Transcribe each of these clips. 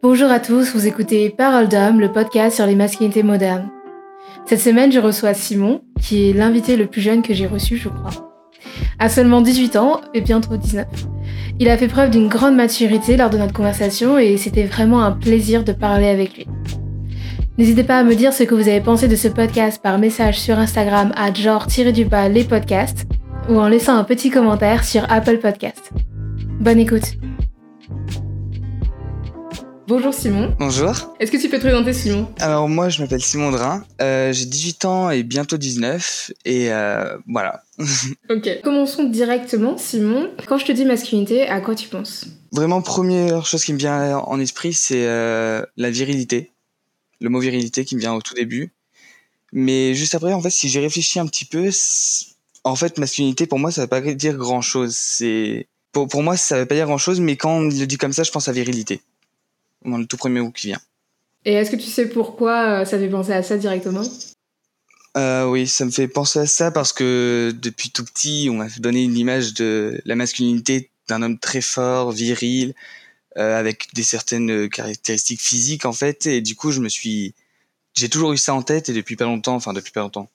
Bonjour à tous, vous écoutez Parole d'homme, le podcast sur les masculinités modernes. Cette semaine, je reçois Simon, qui est l'invité le plus jeune que j'ai reçu, je crois. À seulement 18 ans, et bientôt 19. Il a fait preuve d'une grande maturité lors de notre conversation et c'était vraiment un plaisir de parler avec lui. N'hésitez pas à me dire ce que vous avez pensé de ce podcast par message sur Instagram à genre-du-bas les podcasts ou en laissant un petit commentaire sur Apple Podcast. Bonne écoute Bonjour Simon. Bonjour. Est-ce que tu peux te présenter Simon? Alors moi je m'appelle Simon Drin, euh, j'ai 18 ans et bientôt 19 et euh, voilà. ok. Commençons directement Simon. Quand je te dis masculinité, à quoi tu penses? Vraiment première chose qui me vient en esprit c'est euh, la virilité. Le mot virilité qui me vient au tout début. Mais juste après en fait si j'ai réfléchi un petit peu, en fait masculinité pour moi ça veut pas dire grand chose. C'est pour, pour moi ça veut pas dire grand chose mais quand on le dit comme ça je pense à virilité le tout premier mot qui vient. Et est-ce que tu sais pourquoi euh, ça fait penser à ça directement? Euh, Oui, ça me fait penser à ça parce que depuis tout petit, on m'a donné une image de la masculinité d'un homme très fort, viril, euh, avec des certaines caractéristiques physiques en fait. Et du coup, je me suis, j'ai toujours eu ça en tête et depuis pas longtemps, enfin depuis pas longtemps,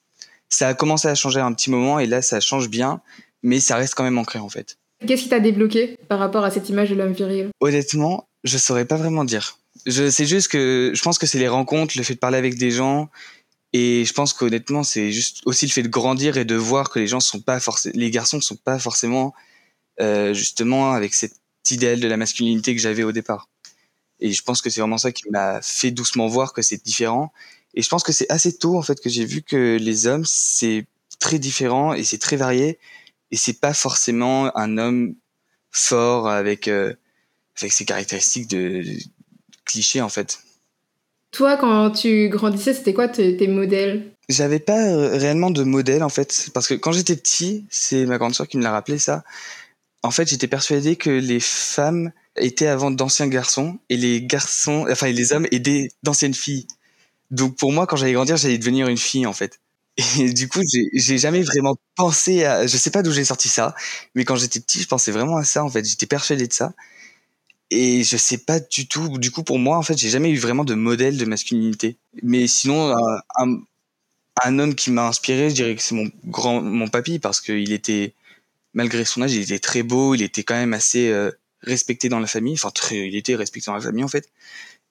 ça a commencé à changer un petit moment et là, ça change bien, mais ça reste quand même ancré en fait. Qu'est-ce qui t'a débloqué par rapport à cette image de l'homme viril? Honnêtement, je saurais pas vraiment dire. Je sais juste que je pense que c'est les rencontres, le fait de parler avec des gens, et je pense qu'honnêtement, c'est juste aussi le fait de grandir et de voir que les gens sont pas forcément, les garçons sont pas forcément euh, justement avec cet idéal de la masculinité que j'avais au départ. Et je pense que c'est vraiment ça qui m'a fait doucement voir que c'est différent. Et je pense que c'est assez tôt en fait que j'ai vu que les hommes c'est très différent et c'est très varié et c'est pas forcément un homme fort avec euh, avec ses caractéristiques de, clichés en fait. Toi, quand tu grandissais, c'était quoi tes, modèles? J'avais pas euh, réellement de modèle en fait, parce que quand j'étais petit, c'est ma grande soeur qui me l'a rappelé ça. En fait, j'étais persuadé que les femmes étaient avant d'anciens garçons et les garçons, enfin les hommes étaient d'anciennes filles. Donc pour moi, quand j'allais grandir, j'allais devenir une fille en fait. Et du coup, j'ai jamais vraiment pensé à, je sais pas d'où j'ai sorti ça, mais quand j'étais petit, je pensais vraiment à ça en fait. J'étais persuadé de ça et je sais pas du tout. Du coup, pour moi, en fait, j'ai jamais eu vraiment de modèle de masculinité. Mais sinon, un, un, homme qui m'a inspiré, je dirais que c'est mon grand, mon papy, parce qu'il était, malgré son âge, il était très beau, il était quand même assez euh, respecté dans la famille. Enfin, très, il était respecté dans la famille, en fait.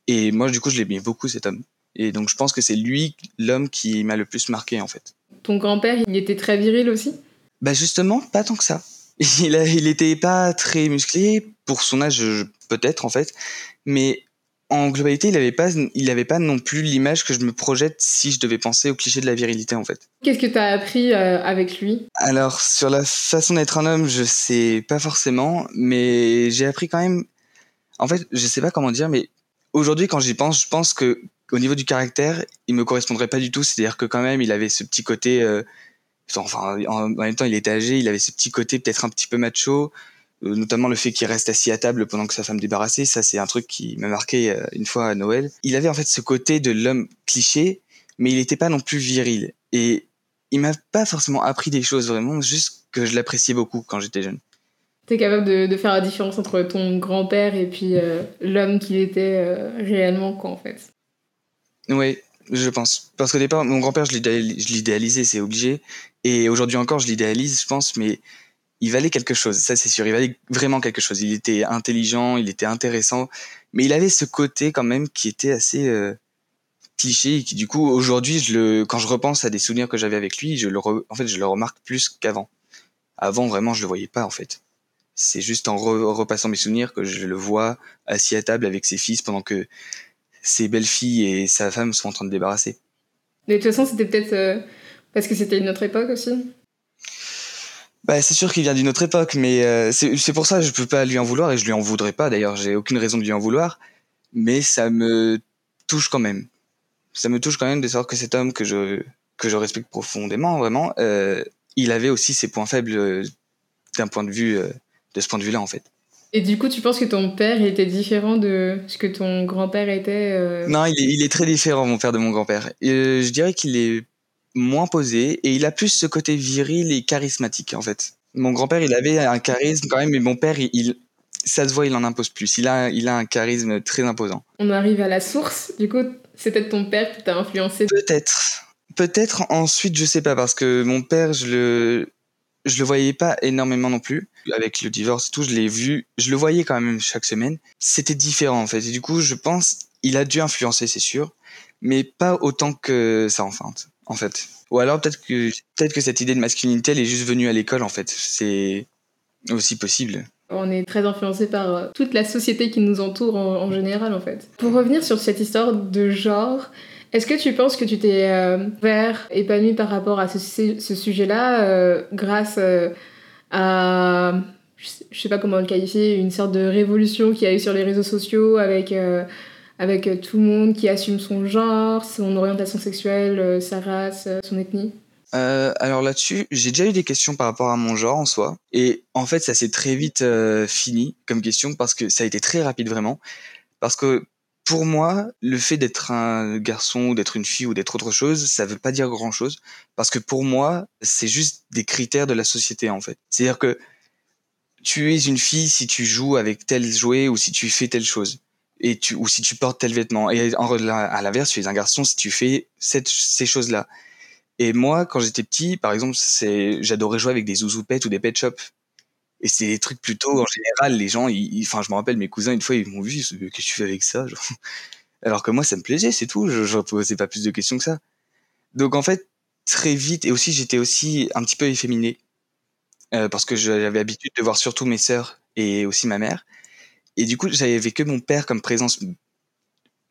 Et moi, du coup, je l'aimais beaucoup, cet homme. Et donc, je pense que c'est lui, l'homme, qui m'a le plus marqué, en fait. Ton grand-père, il était très viril aussi? Bah, justement, pas tant que ça. Il, a, il était pas très musclé pour son âge, peut-être en fait, mais en globalité, il n'avait pas, il avait pas non plus l'image que je me projette si je devais penser au cliché de la virilité en fait. Qu'est-ce que tu as appris euh, avec lui? Alors sur la façon d'être un homme, je sais pas forcément, mais j'ai appris quand même. En fait, je sais pas comment dire, mais aujourd'hui quand j'y pense, je pense que au niveau du caractère, il me correspondrait pas du tout. C'est-à-dire que quand même, il avait ce petit côté. Euh, enfin, en, même temps, il était âgé, il avait ce petit côté peut-être un petit peu macho. Euh, notamment le fait qu'il reste assis à table pendant que sa femme débarrassée, ça c'est un truc qui m'a marqué euh, une fois à Noël. Il avait en fait ce côté de l'homme cliché, mais il n'était pas non plus viril. Et il m'a pas forcément appris des choses vraiment, juste que je l'appréciais beaucoup quand j'étais jeune. T'es capable de, faire la différence entre ton grand-père et puis l'homme qu'il était réellement, quoi, en fait. Oui, je pense. Parce qu'au départ, mon grand-père, je l'idéalisais, c'est obligé. Et aujourd'hui encore, je l'idéalise, je pense, mais il valait quelque chose, ça c'est sûr, il valait vraiment quelque chose. Il était intelligent, il était intéressant, mais il avait ce côté quand même qui était assez euh, cliché qui du coup aujourd'hui, je le, quand je repense à des souvenirs que j'avais avec lui, je le, en fait, je le remarque plus qu'avant. Avant vraiment, je le voyais pas en fait. C'est juste en repassant mes souvenirs que je le vois assis à table avec ses fils pendant que ses belles filles et sa femme sont en train de débarrasser. de toute façon, c'était peut-être euh, parce que c'était une autre époque aussi. Bah, c'est sûr qu'il vient d'une autre époque, mais euh, c'est pour ça que je peux pas lui en vouloir et je lui en voudrais pas. D'ailleurs, j'ai aucune raison de lui en vouloir, mais ça me touche quand même. Ça me touche quand même de savoir que cet homme que je que je respecte profondément, vraiment, euh, il avait aussi ses points faibles euh, d'un point de vue de ce point de vue-là, en fait. Et du coup, tu penses que ton père il était différent de ce que ton grand-père était Non, il est, il est, très différent, mon père, de mon grand-père. je dirais qu'il est moins posé et il a plus ce côté viril et charismatique en fait. Mon grand-père, il avait un charisme quand même, mais mon père, il, ça se voit, il en impose plus. Il a, il a un charisme très imposant. On arrive à la source. Du coup, c'est peut-être ton père qui t'a influencé. Peut-être. Peut-être ensuite, je sais pas, parce que mon père, je le, je le voyais pas énormément non plus. Avec le divorce et tout, je l'ai vu, je le voyais quand même chaque semaine. C'était différent en fait. Et du coup, je pense, il a dû influencer, c'est sûr, mais pas autant que ça enfin, en fait. Ou alors peut-être que peut-être que cette idée de masculinité, elle est juste venue à l'école en fait. C'est aussi possible. On est très influencé par euh, toute la société qui nous entoure en, général en fait. Pour revenir sur cette histoire de genre, est-ce que tu penses que tu t'es euh, vers, épanoui par rapport à ce, sujet-là euh, grâce à, je sais pas comment le qualifier, une sorte de révolution qui a eu sur les réseaux sociaux avec, avec tout le monde qui assume son genre, son orientation sexuelle, sa race, son ethnie? Euh, alors là-dessus, j'ai déjà eu des questions par rapport à mon genre en soi. Et en fait, ça s'est très vite euh, fini comme question parce que ça a été très rapide vraiment. Parce que pour moi, le fait d'être un garçon ou d'être une fille ou d'être autre chose, ça veut pas dire grand-chose. Parce que pour moi, c'est juste des critères de la société en fait. C'est-à-dire que tu es une fille si tu joues avec tel jouet ou si tu fais telle chose. Et tu, ou si tu portes tel vêtement. Et en, à l'inverse, tu es un garçon si tu fais cette, ces choses-là. Et moi, quand j'étais petit, par exemple, c'est, j'adorais jouer avec des zouzoupettes ou des pet shops. Et c'est des trucs plutôt, en général, les gens, enfin, je me rappelle, mes cousins, une fois, ils m'ont vu, qu'est-ce que tu fais avec ça? Alors que moi, ça me plaisait, c'est tout. Je, je posais pas plus de questions que ça. Donc, en fait, très vite, et aussi, j'étais aussi un petit peu efféminé. Euh, parce que j'avais l'habitude de voir surtout mes sœurs et aussi ma mère. Et du coup, j'avais que mon père comme présence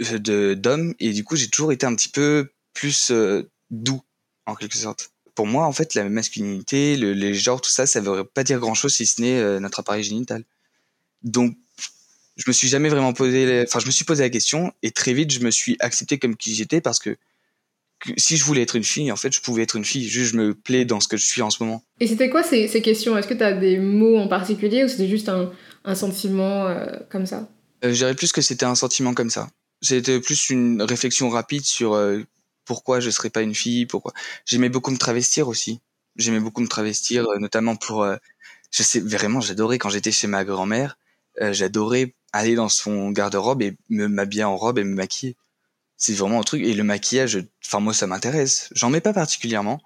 euh, d'homme. Et du coup, j'ai toujours été un petit peu plus euh, doux en quelque sorte. Pour moi, en fait, la masculinité, le, les genres, tout ça, ça ne veut pas dire grand-chose si ce n'est euh, notre appareil génital. Donc, je me suis jamais vraiment posé, enfin, je me suis posé la question et très vite, je me suis accepté comme qui j'étais parce que, si je voulais être une fille, en fait, je pouvais être une fille. Juste, je me plais dans ce que je suis en ce moment. Et c'était quoi ces, ces questions? Est-ce que tu as des mots en particulier ou c'était juste un, un sentiment euh, comme ça? Euh, Je dirais plus que c'était un sentiment comme ça. C'était plus une réflexion rapide sur euh, pourquoi je serais pas une fille, pourquoi. J'aimais beaucoup me travestir aussi. J'aimais beaucoup me travestir, euh, notamment pour. Euh, je sais vraiment, j'adorais quand j'étais chez ma grand-mère. Euh, j'adorais aller dans son garde-robe et me m'habiller en robe et me maquiller. C'est vraiment un truc. Et le maquillage, enfin moi ça m'intéresse. J'en mets pas particulièrement,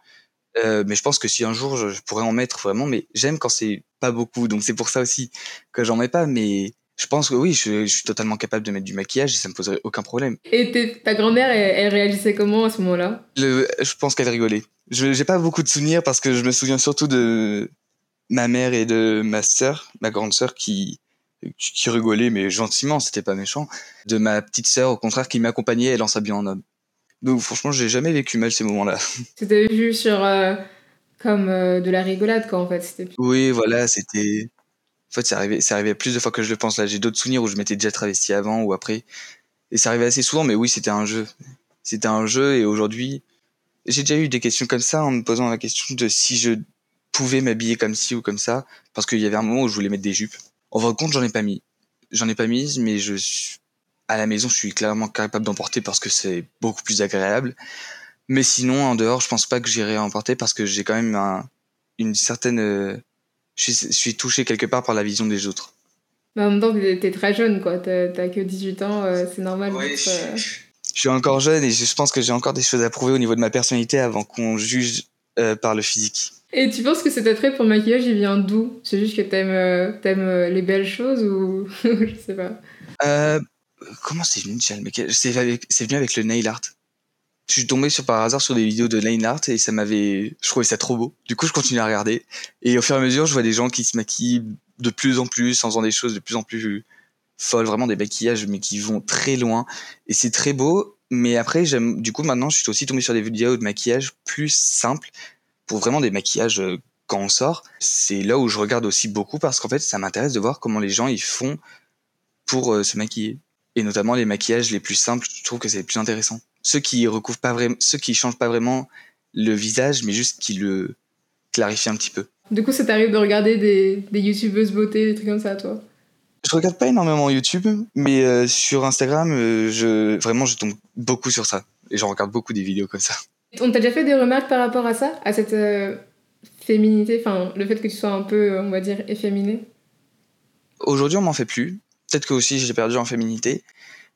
mais je pense que si un jour je, je pourrais en mettre vraiment, mais j'aime quand c'est pas beaucoup. Donc c'est pour ça aussi que j'en mets pas. Mais je pense que oui, je, je, suis totalement capable de mettre du maquillage et ça me poserait aucun problème. Et ta grand-mère, elle, réagissait comment à ce moment-là? Je pense qu'elle rigolait. Je j'ai pas beaucoup de souvenirs parce que je me souviens surtout de ma mère et de ma sœur, ma grande sœur qui qui rigolait mais gentiment, c'était pas méchant. De ma petite sœur au contraire qui m'accompagnait elle en s'habillant en homme. Donc franchement, j'ai jamais vécu mal ces moments-là. C'était vu sur euh, comme euh, de la rigolade quoi en fait. Oui, voilà, c'était en fait, ça arrivait, ça arrivait plus de fois que je le pense. Là, j'ai d'autres souvenirs où je m'étais déjà travesti avant ou après. Et ça arrivait assez souvent, mais oui, c'était un jeu. C'était un jeu et aujourd'hui, j'ai déjà eu des questions comme ça en me posant la question de si je pouvais m'habiller comme ci ou comme ça, parce qu'il y avait un moment où je voulais mettre des jupes. En vrai, compte, j'en ai pas mis. J'en ai pas mis, mais je suis, à la maison, je suis clairement capable d'en porter parce que c'est beaucoup plus agréable. Mais sinon, en dehors, je pense pas que j'irai en porter parce que j'ai quand même un, une certaine je suis, touché quelque part par la vision des autres. Mais en même temps, t'es très jeune, quoi. T'as que 18 ans, euh, c'est normal. Euh. je, suis encore jeune et je pense que j'ai encore des choses à prouver au niveau de ma personnalité avant qu'on juge euh, par le physique. Et tu penses que cet attrait pour le maquillage, il vient d'où? C'est juste que t'aimes aimes les belles choses ou je sais pas. comment c'est venu déjà le maquillage? C'est venu avec le nail art je suis tombé sur par hasard sur des vidéos de line art et ça m'avait je trouvais ça trop beau. Du coup je continue à regarder. Et au fur et à mesure je vois des gens qui se maquillent de plus en plus en faisant des choses de plus en plus folles vraiment des maquillages mais qui vont très loin. Et c'est très beau mais après j'aime du coup maintenant je suis aussi tombé sur des vidéos de maquillage plus simples pour vraiment des maquillages euh, quand on sort. C'est là où je regarde aussi beaucoup parce qu'en fait ça m'intéresse de voir comment les gens ils font pour euh, se maquiller. Et notamment les maquillages les plus simples je trouve que c'est les plus intéressant ceux qui recouvrent pas vraiment, ceux qui changent pas vraiment le visage, mais juste qui le clarifient un petit peu. Du coup, ça t'arrive de regarder des, des youtubeuses beauté, des trucs comme ça, toi? Je regarde pas énormément YouTube, mais euh, sur Instagram, euh, je vraiment, je tombe beaucoup sur ça et j'en regarde beaucoup des vidéos comme ça. On t'a déjà fait des remarques par rapport à ça, à cette euh, féminité, enfin le fait que tu sois un peu, on va dire, efféminé Aujourd'hui, on m'en fait plus. Peut-être que aussi j'ai perdu en féminité.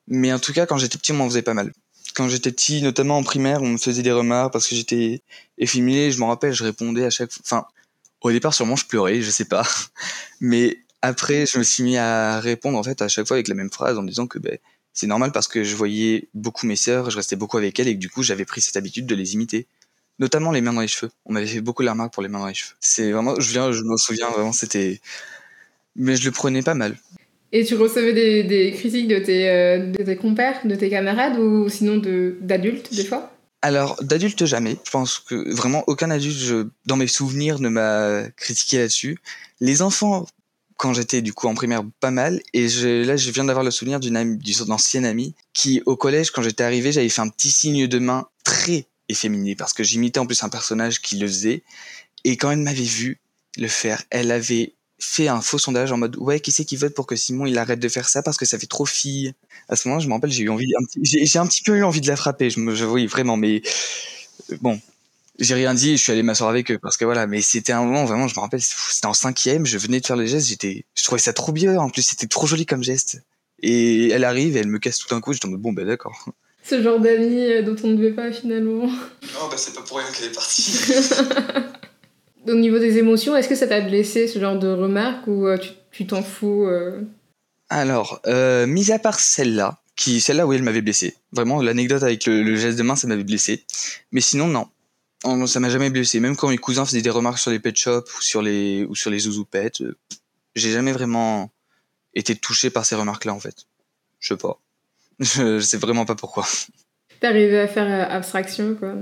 Mais en tout cas, quand j'étais petit, on m'en faisait pas mal. Quand j'étais petit, notamment en primaire, on me faisait des remarques parce que j'étais efféminé. Je m'en rappelle, je répondais à chaque fois. Enfin, au départ, sûrement, je pleurais, je sais pas. Mais après, je me suis mis à répondre en fait à chaque fois avec la même phrase en disant que ben, c'est normal parce que je voyais beaucoup mes sœurs, je restais beaucoup avec elles et que du coup, j'avais pris cette habitude de les imiter notamment les mains dans les cheveux. On m'avait fait beaucoup la remarque pour les mains dans les cheveux. C'est vraiment, je viens, je me souviens vraiment, c'était, mais je le prenais pas mal. Et tu recevais des, critiques de tes, euh, de tes compères, de tes camarades ou sinon de, d'adultes des fois? Alors, d'adultes jamais. Je pense que vraiment aucun adulte, dans mes souvenirs, ne m'a critiqué là-dessus. Les enfants, quand j'étais du coup en primaire, pas mal. Et là, je viens d'avoir le souvenir d'une d'une ancienne amie qui, au collège, quand j'étais arrivé, j'avais fait un petit signe de main très efféminé parce que j'imitais en plus un personnage qui le faisait. Et quand elle m'avait vu le faire, elle avait fait un faux sondage en mode ouais qui c'est qui vote pour que Simon il arrête de faire ça parce que ça fait trop fille à ce moment je me rappelle j'ai eu envie j'ai un petit peu eu envie de la frapper je me oui vraiment mais euh, bon j'ai rien dit je suis allé m'asseoir avec eux parce que voilà mais c'était un moment vraiment je me rappelle c'était en cinquième je venais de faire le geste j'étais je trouvais ça trop bien en plus c'était trop joli comme geste et elle arrive et elle me casse tout d'un coup j'étais en mode bon ben d'accord ce genre d'amis euh, dont on ne devait pas finalement. Non, bah c'est pas pour rien qu'elle est partie. Au niveau des émotions, est-ce que ça t'a blessé ce genre de remarques ou euh, tu t'en fous euh? Alors, euh, mis à part celle-là, qui celle-là oui elle m'avait blessé. Vraiment l'anecdote avec le, geste de main ça m'avait blessé. Mais sinon non, ça m'a jamais blessé. Même quand mes cousins faisaient des remarques sur les pet shops ou sur les ou sur les zouzoupettes, j'ai jamais vraiment été touché par ces remarques-là en fait. Je sais pas. Je sais vraiment pas pourquoi. Arrivé à faire euh, abstraction, quoi?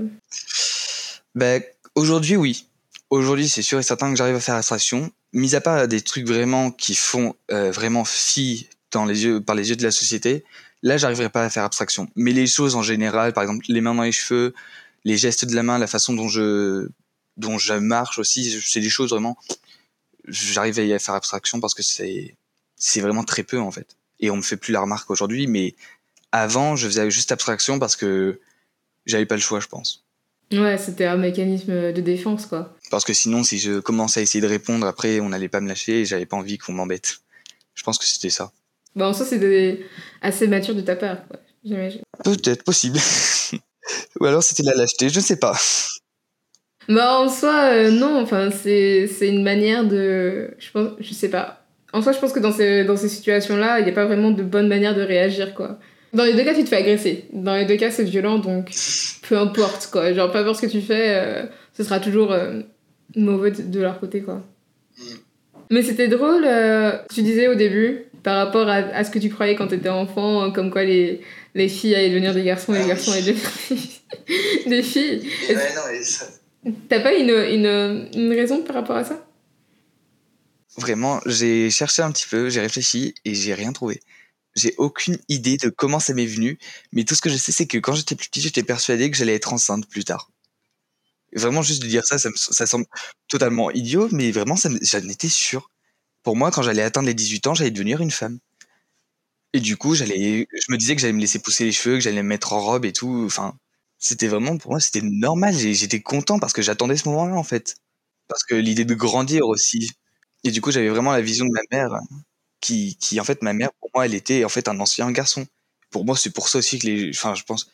Ben, aujourd'hui, oui. Aujourd'hui, c'est sûr et certain que j'arrive à faire abstraction. Mis à part des trucs vraiment qui font euh, vraiment fi dans les yeux, par les yeux de la société, là, j'arriverai pas à faire abstraction. Mais les choses en général, par exemple, les mains dans les cheveux, les gestes de la main, la façon dont je, dont je marche aussi, c'est des choses vraiment, j'arrive à y faire abstraction parce que c'est, c'est vraiment très peu, en fait. Et on me fait plus la remarque aujourd'hui, mais avant, je faisais juste abstraction parce que j'avais pas le choix, je pense. Ouais, c'était un mécanisme de défense, quoi. Parce que sinon, si je commençais à essayer de répondre, après, on n'allait pas me lâcher et j'avais pas envie qu'on m'embête. Je pense que c'était ça. Bon, ça, c'est assez mature de ta part. J'imagine. Peut-être, possible. Ou alors c'était la lâcheté, je ne sais pas. Bah, en soi, euh, non, enfin, c'est une manière de. Je pense, je sais pas. En soi, je pense que dans ces, dans ces situations-là, il n'y a pas vraiment de bonne manière de réagir, quoi. Dans les deux cas, tu te fais agresser. Dans les deux cas, c'est violent, donc peu importe, quoi. Genre, peu importe ce que tu fais, euh, ce sera toujours euh, mauvais de, leur côté, quoi. Mm. Mais c'était drôle, euh, tu disais au début, par rapport à, à, ce que tu croyais quand tu étais enfant, comme quoi les, les filles allaient devenir des garçons et les ah garçons allaient devenir des filles. Ouais, non, ça... T'as pas une, une, une raison par rapport à ça? Vraiment, j'ai cherché un petit peu, j'ai réfléchi et j'ai rien trouvé. J'ai aucune idée de comment ça m'est venu, mais tout ce que je sais, c'est que quand j'étais plus petit, j'étais persuadé que j'allais être enceinte plus tard. Vraiment, juste de dire ça, ça, semble totalement idiot, mais vraiment, j'en étais sûr. Pour moi, quand j'allais atteindre les 18 ans, j'allais devenir une femme. Et du coup, j'allais, je me disais que j'allais me laisser pousser les cheveux, que j'allais me mettre en robe et tout. Enfin, c'était vraiment, pour moi, c'était normal. J'étais content parce que j'attendais ce moment-là, en fait. Parce que l'idée de grandir aussi. Et du coup, j'avais vraiment la vision de ma mère qui, qui, en fait, ma mère, pour moi, elle était en fait un ancien garçon. Pour moi, c'est pour ça aussi que les, enfin, je pense,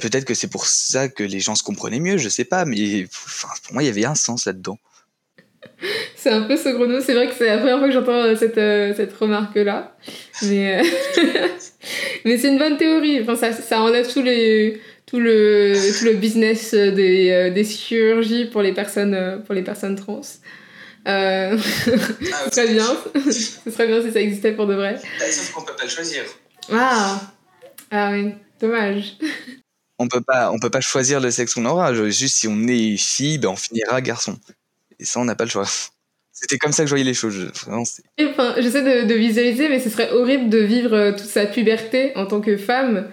peut-être que c'est pour ça que les gens se comprenaient mieux, je sais pas, mais enfin, pour moi, il y avait un sens là-dedans. C'est un peu saugrenu, c'est vrai que c'est la première fois que j'entends euh, cette, euh, cette remarque-là. Mais, euh, mais c'est une bonne théorie. Enfin, ça, ça enlève tout, les, tout, le, tout le business des, des chirurgies pour les personnes, pour les personnes trans. Euh... Ah, ce serait bien. ce serait bien si ça existait pour de vrai. Bah, sauf qu'on peut pas le choisir. Ah, ah oui, dommage. On peut pas, on peut pas choisir le sexe qu'on aura. Juste si on est fille, ben on finira garçon. Et ça, on n'a pas le choix. C'était comme ça que je voyais les choses. Vraiment, enfin, j'essaie de, de, visualiser, mais ce serait horrible de vivre euh, toute sa puberté en tant que femme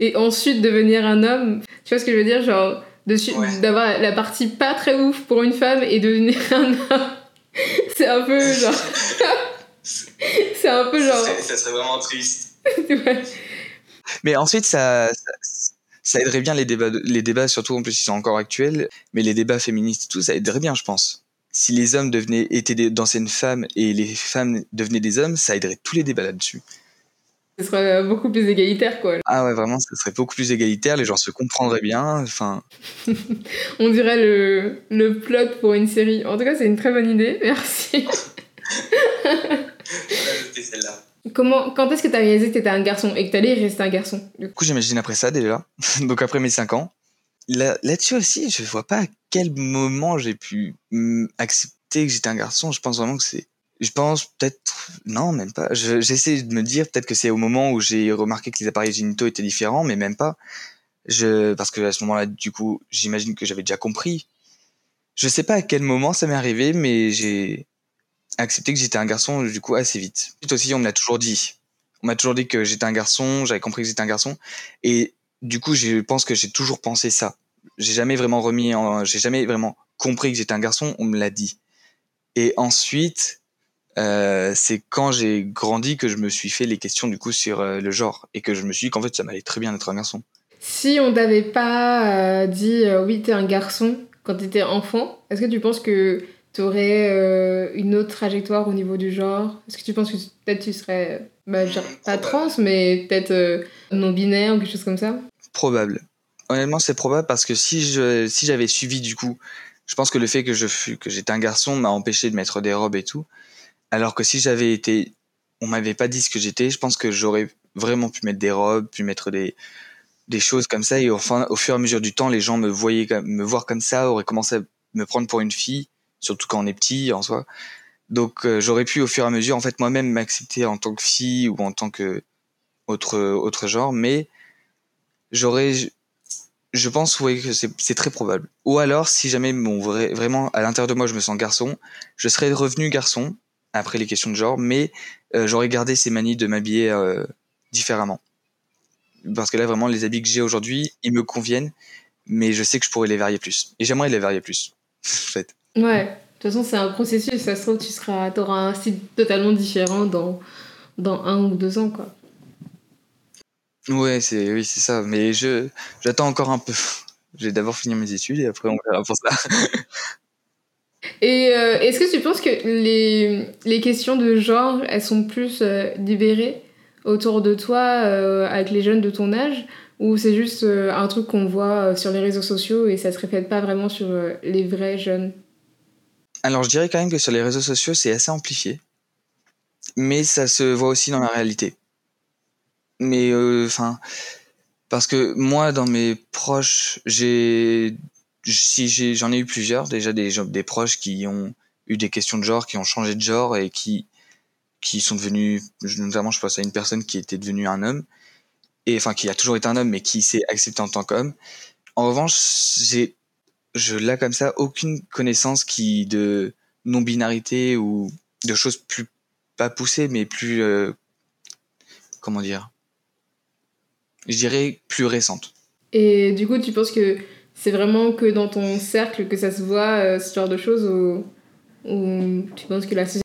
et ensuite devenir un homme. Tu vois ce que je veux dire, genre d'avoir la partie pas très ouf pour une femme et devenir un homme. c'est un peu genre. c'est un peu genre. Ça serait, vraiment triste. Mais ensuite, ça, ça, aiderait bien les débats, les débats, surtout en plus ils sont encore actuels, mais les débats féministes et tout, ça aiderait bien, je pense. si les hommes devenaient étaient d'anciennes femmes et les femmes devenaient des hommes, ça aiderait tous les débats là-dessus. Ce serait beaucoup plus égalitaire, quoi. Ah ouais, vraiment, ce serait beaucoup plus égalitaire, les gens se comprendraient bien, enfin... On dirait le, le plot pour une série. En tout cas, c'est une très bonne idée, merci. celle-là. Comment, quand est-ce que tu as réalisé que tu étais un garçon et que tu allais rester un garçon Du coup, j'imagine après ça déjà, donc après mes 5 ans. Là, là-dessus aussi, je vois pas à quel moment j'ai pu accepter que j'étais un garçon. Je pense vraiment que c'est je pense peut-être non même pas j'essaie de me dire peut-être que c'est au moment où j'ai remarqué que les appareils génitaux étaient différents mais même pas je parce que à ce moment-là du coup j'imagine que j'avais déjà compris je sais pas à quel moment ça m'est arrivé mais j'ai accepté que j'étais un garçon du coup assez vite. Ensuite aussi on me l'a toujours dit. On m'a toujours dit que j'étais un garçon j'avais compris que j'étais un garçon. Et du coup je pense que j'ai toujours pensé ça. J'ai jamais vraiment remis en j'ai jamais vraiment compris que j'étais un garçon on me l'a dit. Et ensuite euh, c'est quand j'ai grandi que je me suis fait les questions du coup sur euh, le genre. Et que je me suis dit qu'en fait ça m'allait très bien d'être un garçon. Si on t'avait pas euh, dit oui t'es un garçon quand t'étais enfant, est-ce que tu penses que t'aurais une autre trajectoire au niveau du genre? Est-ce que tu penses que peut-être tu serais bah, pas trans mais peut-être non binaire ou quelque chose comme ça? Probable. Honnêtement c'est probable parce que si je si j'avais suivi du coup, je pense que le fait que je fus que j'étais un garçon m'a empêché de mettre des robes et tout. Alors que si j'avais été, on m'avait pas dit ce que j'étais, je pense que j'aurais vraiment pu mettre des robes, pu mettre des, des choses comme ça. Et enfin, au fur et à mesure du temps, les gens me voyaient, me voir comme ça, auraient commencé à me prendre pour une fille, surtout quand on est petit en soi. Donc euh, j'aurais pu au fur et à mesure, en fait, moi-même m'accepter en tant que fille ou en tant que autre autre genre, mais j'aurais, je pense, oui, que c'est très probable. Ou alors, si jamais mon vrai, vraiment à l'intérieur de moi, je me sens garçon, je serais revenu garçon après les questions de genre, mais euh, j'aurais gardé ces manies de m'habiller euh, différemment. Parce que là, vraiment, les habits que j'ai aujourd'hui, ils me conviennent, mais je sais que je pourrais les varier plus. Et j'aimerais les varier plus, en fait. Ouais, de toute façon, c'est un processus. Ça se trouve, tu seras, auras un style totalement différent dans, dans un ou deux ans, quoi. Ouais, c'est oui, c'est ça. Mais je j'attends encore un peu. Je vais d'abord finir mes études et après on verra pour ça. Et euh, est-ce que tu penses que les, les, questions de genre, elles sont plus euh, libérées autour de toi euh, avec les jeunes de ton âge? Ou c'est juste un truc qu'on voit sur les réseaux sociaux et ça se reflète pas vraiment sur les vrais jeunes? Alors je dirais quand même que sur les réseaux sociaux c'est assez amplifié, mais ça se voit aussi dans la réalité. Mais enfin, parce que moi dans mes proches j'ai si j'en ai, eu plusieurs, déjà des, des proches qui ont eu des questions de genre, qui ont changé de genre et qui, qui sont devenus, notamment je pense à une personne qui était devenue un homme, et enfin qui a toujours été un homme mais qui s'est accepté en tant qu'homme. En revanche, j'ai, je là comme ça aucune connaissance qui de non-binarité ou de choses plus pas poussées mais plus euh, comment dire, je dirais plus récentes. Et du coup, tu penses que c'est vraiment que dans ton cercle que ça se voit, euh, ce genre de choses, ou, tu penses que la société...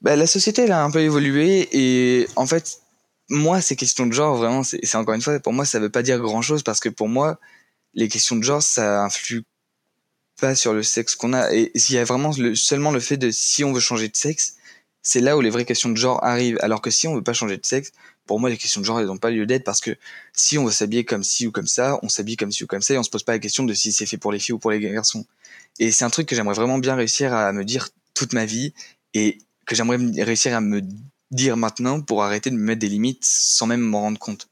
Bah, la société, elle a un peu évolué, et en fait, moi, ces questions de genre, vraiment, c'est encore une fois, pour moi, ça veut pas dire grand-chose, parce que pour moi, les questions de genre, ça influe pas sur le sexe qu'on a. Et s'il y a vraiment seulement le fait de si on veut changer de sexe, c'est là où les vraies questions de genre arrivent. Alors que si on veut pas changer de sexe, pour moi, les questions de genre, elles n'ont pas lieu d'être parce que si on veut s'habiller comme ci ou comme ça, on s'habille comme ci ou comme ça et on se pose pas la question de si c'est fait pour les filles ou pour les garçons. Et c'est un truc que j'aimerais vraiment bien réussir à me dire toute ma vie et que j'aimerais réussir à me dire maintenant pour arrêter de me mettre des limites sans même m'en rendre compte.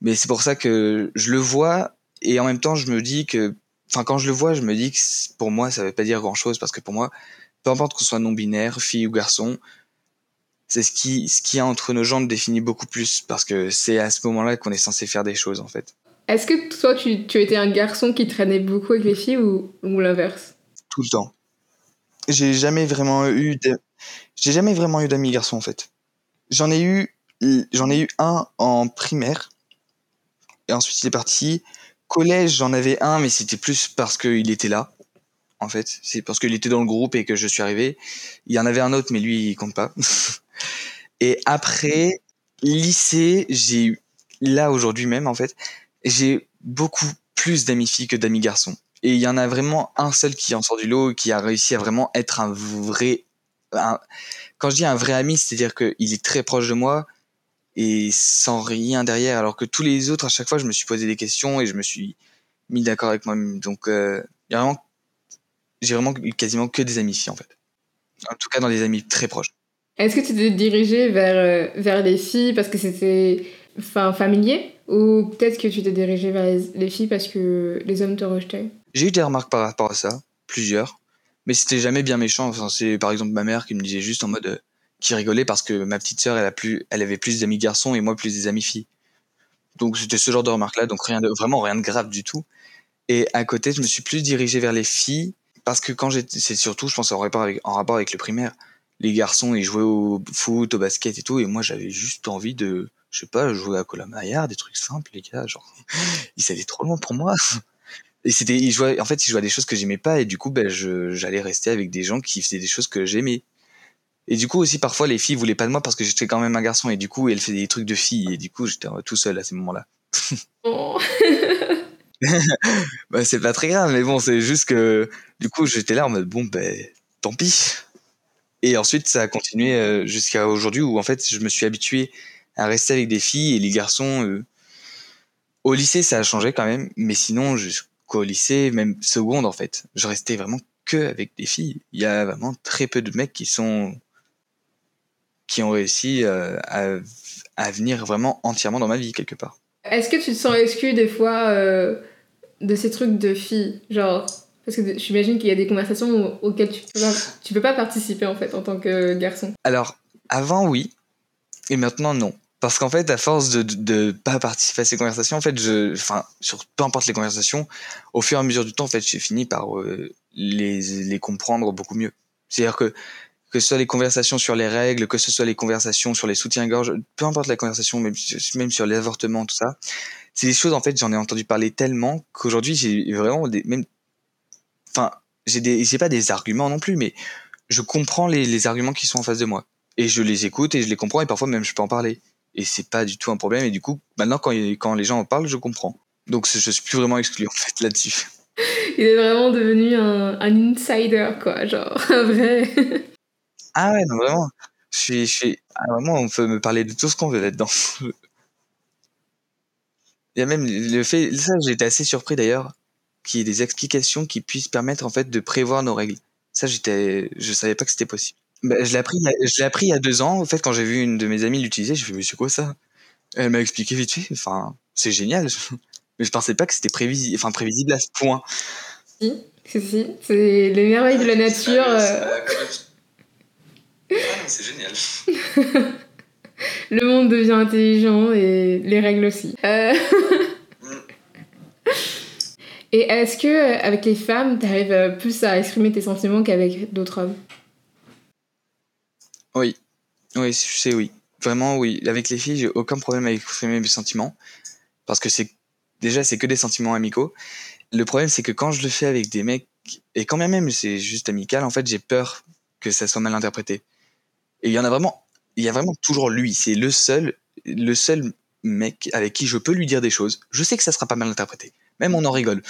Mais c'est pour ça que je le vois et en même temps, je me dis que, enfin, quand je le vois, je me dis que pour moi, ça veut pas dire grand chose parce que pour moi, peu importe qu'on soit non binaire, fille ou garçon, c'est ce qui, ce qui a entre nos jambes définit beaucoup plus parce que c'est à ce moment-là qu'on est censé faire des choses en fait. Est-ce que toi tu, tu étais un garçon qui traînait beaucoup avec les filles ou, ou l'inverse? Tout le temps. J'ai jamais vraiment eu j'ai jamais vraiment eu d'amis garçons en fait. J'en ai eu j'en ai eu un en primaire et ensuite il est parti. Collège j'en avais un mais c'était plus parce qu'il était là en fait. C'est parce qu'il était dans le groupe et que je suis arrivé. Il y en avait un autre mais lui il compte pas. Et après, lycée, j'ai eu, là aujourd'hui même en fait, j'ai beaucoup plus d'amis filles que d'amis garçons. Et il y en a vraiment un seul qui en sort du lot, qui a réussi à vraiment être un vrai. quand je dis un vrai ami, c'est-à-dire qu'il est très proche de moi et sans rien derrière, alors que tous les autres, à chaque fois, je me suis posé des questions et je me suis mis d'accord avec moi-même. Donc, euh, vraiment, j'ai vraiment eu quasiment que des amis filles en fait. En tout cas, dans des amis très proches. Est-ce que tu t'es dirigé vers, euh, vers les filles parce que c'était enfin, familier? Ou peut-être que tu t'es dirigé vers les, filles parce que les hommes te rejetaient? J'ai eu des remarques par rapport à ça, plusieurs, mais c'était jamais bien méchant. Enfin, c'est par exemple ma mère qui me disait juste en mode euh, qui rigolait parce que ma petite sœur elle a plus, elle avait plus d'amis garçons et moi plus des amis filles. Donc c'était ce genre de remarques là, donc rien de vraiment rien de grave du tout. Et à côté, je me suis plus dirigé vers les filles parce que quand j'étais, c'est surtout, je pense en rapport avec, le primaire les garçons ils jouaient au foot, au basket et tout, et moi j'avais juste envie de, je sais pas, jouer à Colomaya, des trucs simples, les gars, genre, ils allaient trop loin pour moi. Et c'était, ils jouaient, en fait, ils jouaient à des choses que j'aimais pas, et du coup, ben, j'allais rester avec des gens qui faisaient des choses que j'aimais. Et du coup aussi parfois les filles voulaient pas de moi parce que j'étais quand même un garçon et du coup elles faisaient des trucs de filles et du coup j'étais tout seul à ces moments-là. Oh. bah, c'est pas très grave mais bon c'est juste que du coup j'étais là en mode bon ben tant pis. Et ensuite, ça a continué euh, jusqu'à aujourd'hui où en fait, je me suis habitué à rester avec des filles et les garçons. Euh, au lycée, ça a changé quand même, mais sinon, jusqu'au lycée, même seconde en fait, je restais vraiment que avec des filles. Il y a vraiment très peu de mecs qui sont qui ont réussi euh, à, à venir vraiment entièrement dans ma vie quelque part. Est-ce que tu te sens exclu des fois de ces trucs de filles, genre parce que j'imagine qu'il y a des conversations auxquelles tu peux, pas, peux pas participer en fait en tant que garçon. Alors, avant oui, et maintenant non. Parce qu'en fait, à force de, de, pas participer à ces conversations, en fait, je, enfin, sur peu importe les conversations, au fur et à mesure du temps, en fait, j'ai fini par euh, les, les comprendre beaucoup mieux. C'est-à-dire que que ce soit les conversations sur les règles, que ce soit les conversations sur les soutiens-gorge, peu importe la conversation, même, même sur les avortements, tout ça, c'est des choses, en fait, j'en ai entendu parler tellement qu'aujourd'hui, j'ai vraiment des, même enfin, j'ai des, j'ai pas des arguments non plus, mais je comprends les, les, arguments qui sont en face de moi et je les écoute et je les comprends et parfois même je peux en parler et c'est pas du tout un problème et du coup maintenant quand, quand les gens en parlent je comprends donc je suis plus vraiment exclu en fait là-dessus. Il est vraiment devenu un, un insider quoi, genre un vrai. Ah ouais non vraiment, je suis, je suis ah, vraiment on peut me parler de tout ce qu'on veut là-dedans. Il y a même le fait, ça j'ai été assez surpris d'ailleurs qui ait des explications qui puissent permettre en fait de prévoir nos règles. Ça, j'étais, je savais pas que c'était possible. Bah, je l'ai appris, je l'ai appris il y a deux ans. En fait, quand j'ai vu une de mes amies l'utiliser, je me suis dit, mais c'est quoi ça? Elle m'a expliqué vite fait. Enfin, c'est génial. Mais je pensais pas que c'était prévisible, enfin prévisible à ce point. Si, si, si. C'est les merveilles de la nature. C'est génial. Le monde devient intelligent et les règles aussi. Euh... Et est-ce que euh, avec les femmes, tu arrives euh, plus à exprimer tes sentiments qu'avec d'autres hommes? Oui, oui, je sais, oui. Vraiment, oui. Avec les filles, j'ai aucun problème à exprimer mes sentiments parce que c'est déjà c'est que des sentiments amicaux. Le problème, c'est que quand je le fais avec des mecs et quand même c'est juste amical, en fait, j'ai peur que ça soit mal interprété. Et il y en a vraiment, il y a vraiment toujours lui. C'est le seul, le seul mec avec qui je peux lui dire des choses. Je sais que ça sera pas mal interprété même on en rigole.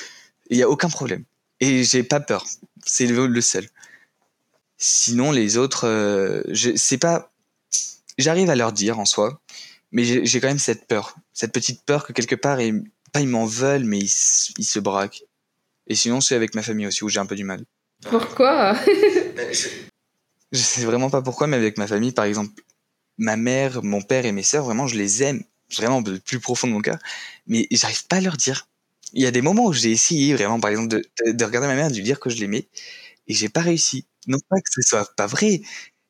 Il n'y a aucun problème. Et j'ai pas peur. C'est le, seul. Sinon, les autres, euh, c'est pas. J'arrive à leur dire en soi, mais j'ai quand même cette peur. Cette petite peur que quelque part, ils, pas ils m'en veulent, mais ils, se braquent. Et sinon, c'est avec ma famille aussi où j'ai un peu du mal. Pourquoi? Je sais vraiment pas pourquoi, mais avec ma famille, par exemple, ma mère, mon père et mes sœurs, vraiment, je les aime, vraiment le plus profond de mon cœur, mais j'arrive pas à leur dire il y a des moments où j'ai essayé vraiment, par exemple, de, de, regarder ma mère, de lui dire que je l'aimais, et j'ai pas réussi. Non pas que ce soit pas vrai.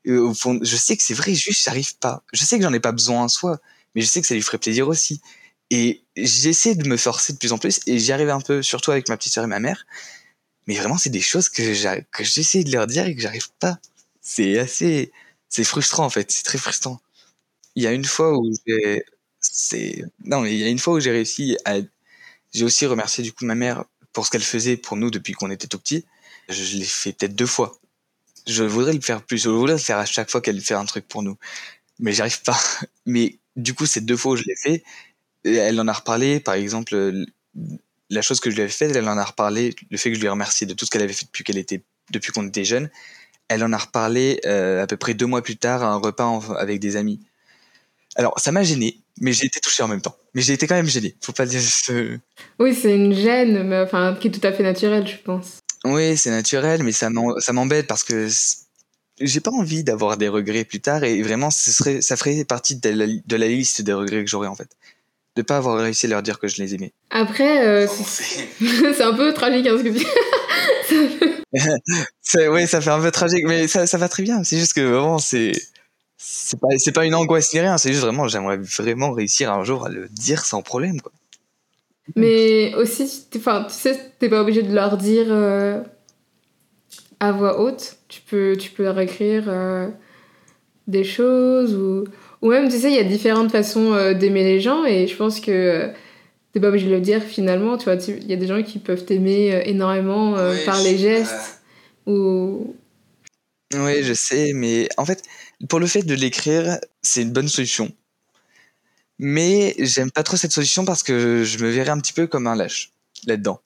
Euh, au fond, je sais que c'est vrai, juste j'arrive pas. Je sais que j'en ai pas besoin en soi, mais je sais que ça lui ferait plaisir aussi. Et j'essaie de me forcer de plus en plus, et j'y arrive un peu, surtout avec ma petite soeur et ma mère. Mais vraiment, c'est des choses que j'essaie de leur dire et que j'arrive pas. C'est assez, c'est frustrant en fait. C'est très frustrant. Il y a une fois où j'ai, c'est, non mais il y a une fois où j'ai réussi à j'ai aussi remercié du coup ma mère pour ce qu'elle faisait pour nous depuis qu'on était tout petit. Je, l'ai fait peut-être deux fois. Je voudrais le faire plus. Je voudrais le faire à chaque fois qu'elle fait un truc pour nous. Mais j'arrive pas. Mais du coup, ces deux fois où je l'ai fait, elle en a reparlé. Par exemple, la chose que je lui avais faite, elle en a reparlé, le fait que je lui ai remercié de tout ce qu'elle avait fait depuis qu'elle était, depuis qu'on était jeune, elle en a reparlé euh, à peu près deux mois plus tard à un repas en- avec des amis. Alors, ça m'a gêné, mais j'ai été touché en même temps. Mais j'ai été quand même gêné. Faut pas dire. ce- Oui, c'est une gêne, mais enfin, qui est tout à fait naturelle, je pense. Oui, c'est naturel, mais ça m'embête parce que j'ai pas envie d'avoir des regrets plus tard et vraiment, ce serait, ça ferait partie de la, de la liste des regrets que j'aurais en fait. De pas avoir réussi à leur dire que je les aimais. Après, euh, c'est c'est un peu tragique, hein, ce que tu C'est- Oui, ça fait un peu tragique, mais ça, va très bien. C'est juste que vraiment, c'est. C'est pas, c'est pas une angoisse ni rien, c'est juste vraiment, j'aimerais vraiment réussir un jour à le dire sans problème. Mais aussi, enfin, tu sais, t'es pas obligé de leur dire euh, à voix haute. Tu peux, tu peux leur écrire euh, des choses ou, ou même, tu sais, il y a différentes façons euh, d'aimer les gens et je pense que t'es pas obligé de le dire finalement. Tu vois, il y a des gens qui peuvent t'aimer euh, énormément euh, par les gestes ou. Oui, je sais, mais en fait, pour le fait de l'écrire, c'est une bonne solution. Mais j'aime pas trop cette solution parce que je me verrais un petit peu comme un lâche là-dedans.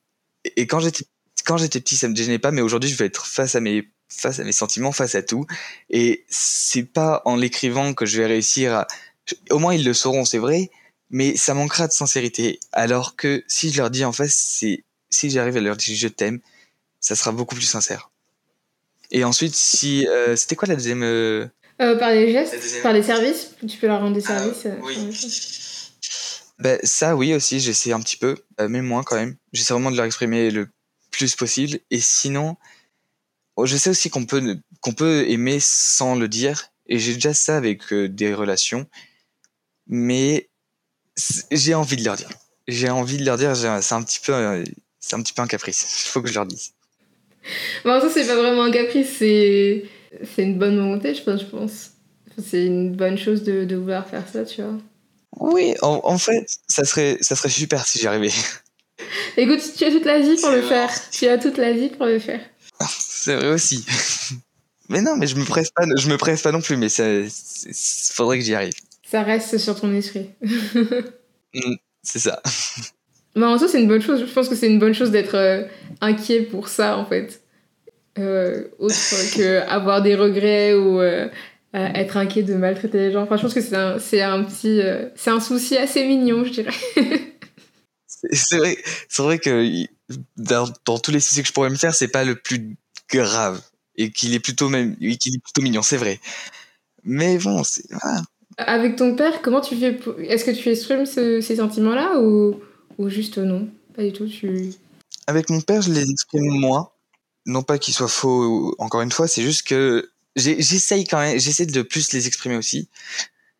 Et et quand j'étais quand j'étais petit, ça me gênait pas, mais aujourd'hui, je vais être face à mes face à mes sentiments, face à tout. Et c'est pas en l'écrivant que je vais réussir à. Au moins, ils le sauront, c'est vrai, mais ça manquera de sincérité. Alors que si je leur dis en face, c'est si j'arrive à leur dire je t'aime, ça sera beaucoup plus sincère. Et ensuite, si euh, c'était quoi la deuxième euh, Euh, par les gestes, deuxième- par les services, tu peux leur rendre des Ah, services. euh, oui. Ben, ça, oui, aussi, j'essaie un petit peu, euh, mais moins quand même. J'essaie vraiment de leur exprimer le plus possible. Et sinon, oh, je sais aussi qu'on peut, qu'on peut aimer sans le dire. Et j'ai déjà ça avec des relations. Mais j'ai envie de leur dire. J'ai envie de leur dire, c'est un petit peu, c'est un petit peu un caprice. Il faut que je leur dise. Bon, ça, c'est pas vraiment un caprice, c'est c'est une bonne volonté, je pense. Je pense. C'est une bonne chose de, de vouloir faire ça, tu vois. Oui, en, en fait, ça serait, ça serait super si j'y arrivais. Écoute, tu as toute la vie pour le vrai. faire. Tu as toute la vie pour le faire. C'est vrai aussi. mais non, mais je me presse pas, je me presse pas non plus, mais ça, faudrait que j'y arrive. Ça reste sur ton esprit. C'est ça. Mais en soi, c'est une bonne chose. Je pense que c'est une bonne chose d'être euh, inquiet pour ça, en fait. Euh, autre que avoir des regrets ou euh, être inquiet de maltraiter les gens. Enfin, je pense que c'est un, c'est un petit... c'est un souci assez mignon, je dirais. C'est vrai, c'est vrai que dans, dans tous les soucis que je pourrais me faire, c'est pas le plus grave et qu'il est plutôt même, qu'il est plutôt mignon, c'est vrai. Mais bon, c'est voilà. Avec ton père, comment tu fais pour- Est-ce que tu exprimes ce- ces sentiments-là ou... ou juste non? Pas du tout, tu... Avec mon père, je les exprime moins. Non pas qu'il soit faux, encore une fois, c'est juste que j'essaye quand même, j'essaie de plus les exprimer aussi,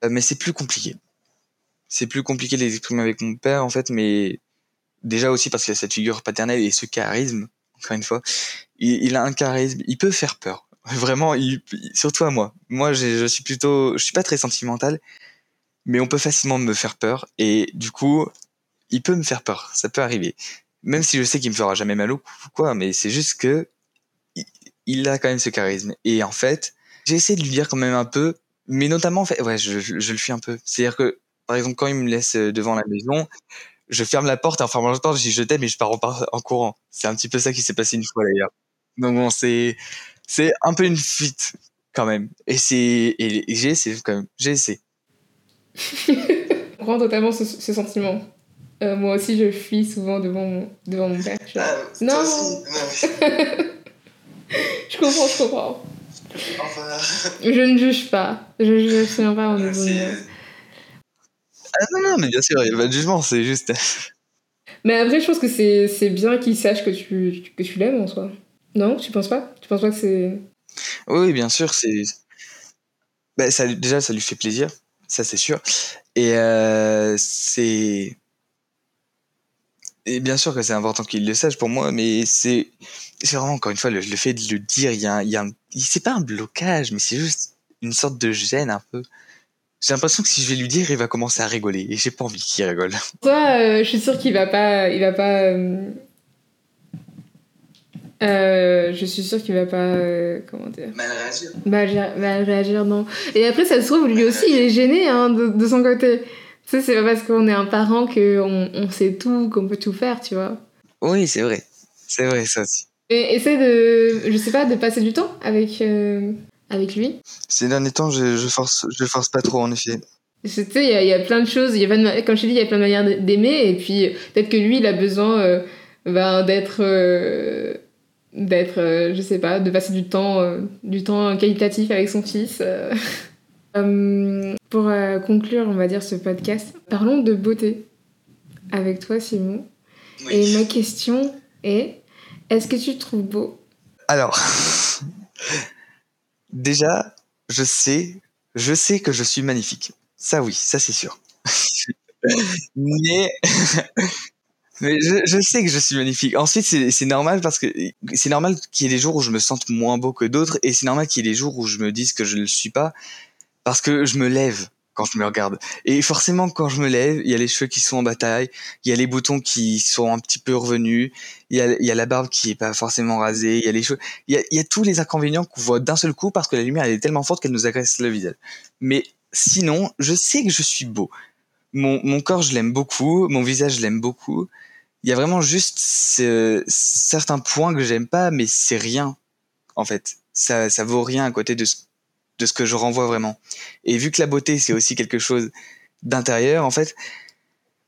euh, mais c'est plus compliqué. C'est plus compliqué de les exprimer avec mon père, en fait, mais déjà aussi parce qu'il a cette figure paternelle et ce charisme, encore une fois. Il a un charisme, il peut faire peur. Vraiment, il, surtout à moi. Moi, je suis plutôt, je suis pas très sentimental, mais on peut facilement me faire peur, et du coup, il peut me faire peur. Ça peut arriver même si je sais qu'il me fera jamais mal ou quoi, mais c'est juste que il- a quand même ce charisme. Et en fait, j'ai essayé de lui dire quand même un peu, mais notamment, en fait, ouais, je, je, le fuis un peu. C'est-à-dire que, par exemple, quand il me laisse euh, devant la maison, je ferme la porte, et en porte, je dis je t'aime et je pars en, en courant. C'est un petit peu ça qui s'est passé une fois d'ailleurs. Donc bon, c'est, c'est un peu une fuite quand même. Et c'est, et, et j'ai essayé quand même, j'ai essayé. Je comprends totalement ce, ce sentiment. Euh, moi aussi, je fuis souvent devant mon, devant mon père. Là, Non. je comprends, je comprends. Je ne juge pas. Je ne juge absolument pas en. Ah non, non, mais bien sûr, il n'y a pas de jugement, c'est juste. Mais après, je pense que c'est c'est bien qu'il sache que tu, que tu l'aimes en soi. Non Tu penses pas? Tu penses pas que c'est. Oui, bien sûr, c'est. Bah, ça, déjà, ça lui fait plaisir, ça c'est sûr. Et euh, c'est. Et bien sûr que c'est important qu'il le sache pour moi, mais c'est. C'est vraiment, encore une fois, le, le fait de le dire, il y a, un- un... C'est pas un blocage, mais c'est juste une sorte de gêne un peu. J'ai l'impression que si je vais lui dire, il va commencer à rigoler, et j'ai pas envie qu'il rigole. Toi, euh, je suis sûre qu'il va pas. Il va pas. euh, euh, je suis sûre qu'il va pas. euh, comment dire Mal réagir. Bah, réagir, bah, réagir, non. Et après, ça se trouve, lui aussi, il est gêné hein, de, de son côté. Tu sais, c'est pas parce qu'on est un parent qu'on on sait tout, qu'on peut tout faire, tu vois. Oui, c'est vrai. C'est vrai, ça aussi. Et essaie de, je sais pas, de passer du temps avec, euh, avec lui. Ces derniers temps, je, je force, je force pas trop, en effet. Tu sais, il y, a- il y a plein de choses, il y a plein de- comme je t'ai dit, il y a plein de manières d'aimer, et puis peut-être que lui, il a besoin euh, ben, d'être, euh, d'être, euh, je sais pas, de passer du temps, euh, du temps qualitatif avec son fils. euh. Euh, pour conclure, on va dire, ce podcast, parlons de beauté avec toi, Simon. Et ma question est, est-ce que tu te trouves beau? Alors, déjà, je sais, je sais que je suis magnifique. Ça oui, ça c'est sûr. Mais, mais je, je sais que je suis magnifique. Ensuite, c'est normal parce que c'est normal qu'il y ait des jours où je me sente moins beau que d'autres et c'est normal qu'il y ait des jours où je me dise que je ne le suis pas parce que je me lève quand je me regarde. Et forcément, quand je me lève, il y a les cheveux qui sont en bataille, il y a les boutons qui sont un petit peu revenus, il y a, il y a la barbe qui est pas forcément rasée, il y a les cheveux, il y a, il y a tous les inconvénients qu'on voit d'un seul coup parce que la lumière elle est tellement forte qu'elle nous agresse le visage. Mais sinon, je sais que je suis beau. Mon, mon corps, je l'aime beaucoup, mon visage, je l'aime beaucoup. Il y a vraiment juste ce- certains points que j'aime pas, mais c'est rien, en fait. Ça, ça vaut rien à côté de ce, de ce que je renvoie vraiment. Et vu que la beauté, c'est aussi quelque chose d'intérieur, en fait,